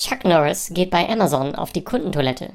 Chuck Norris geht bei Amazon auf die Kundentoilette.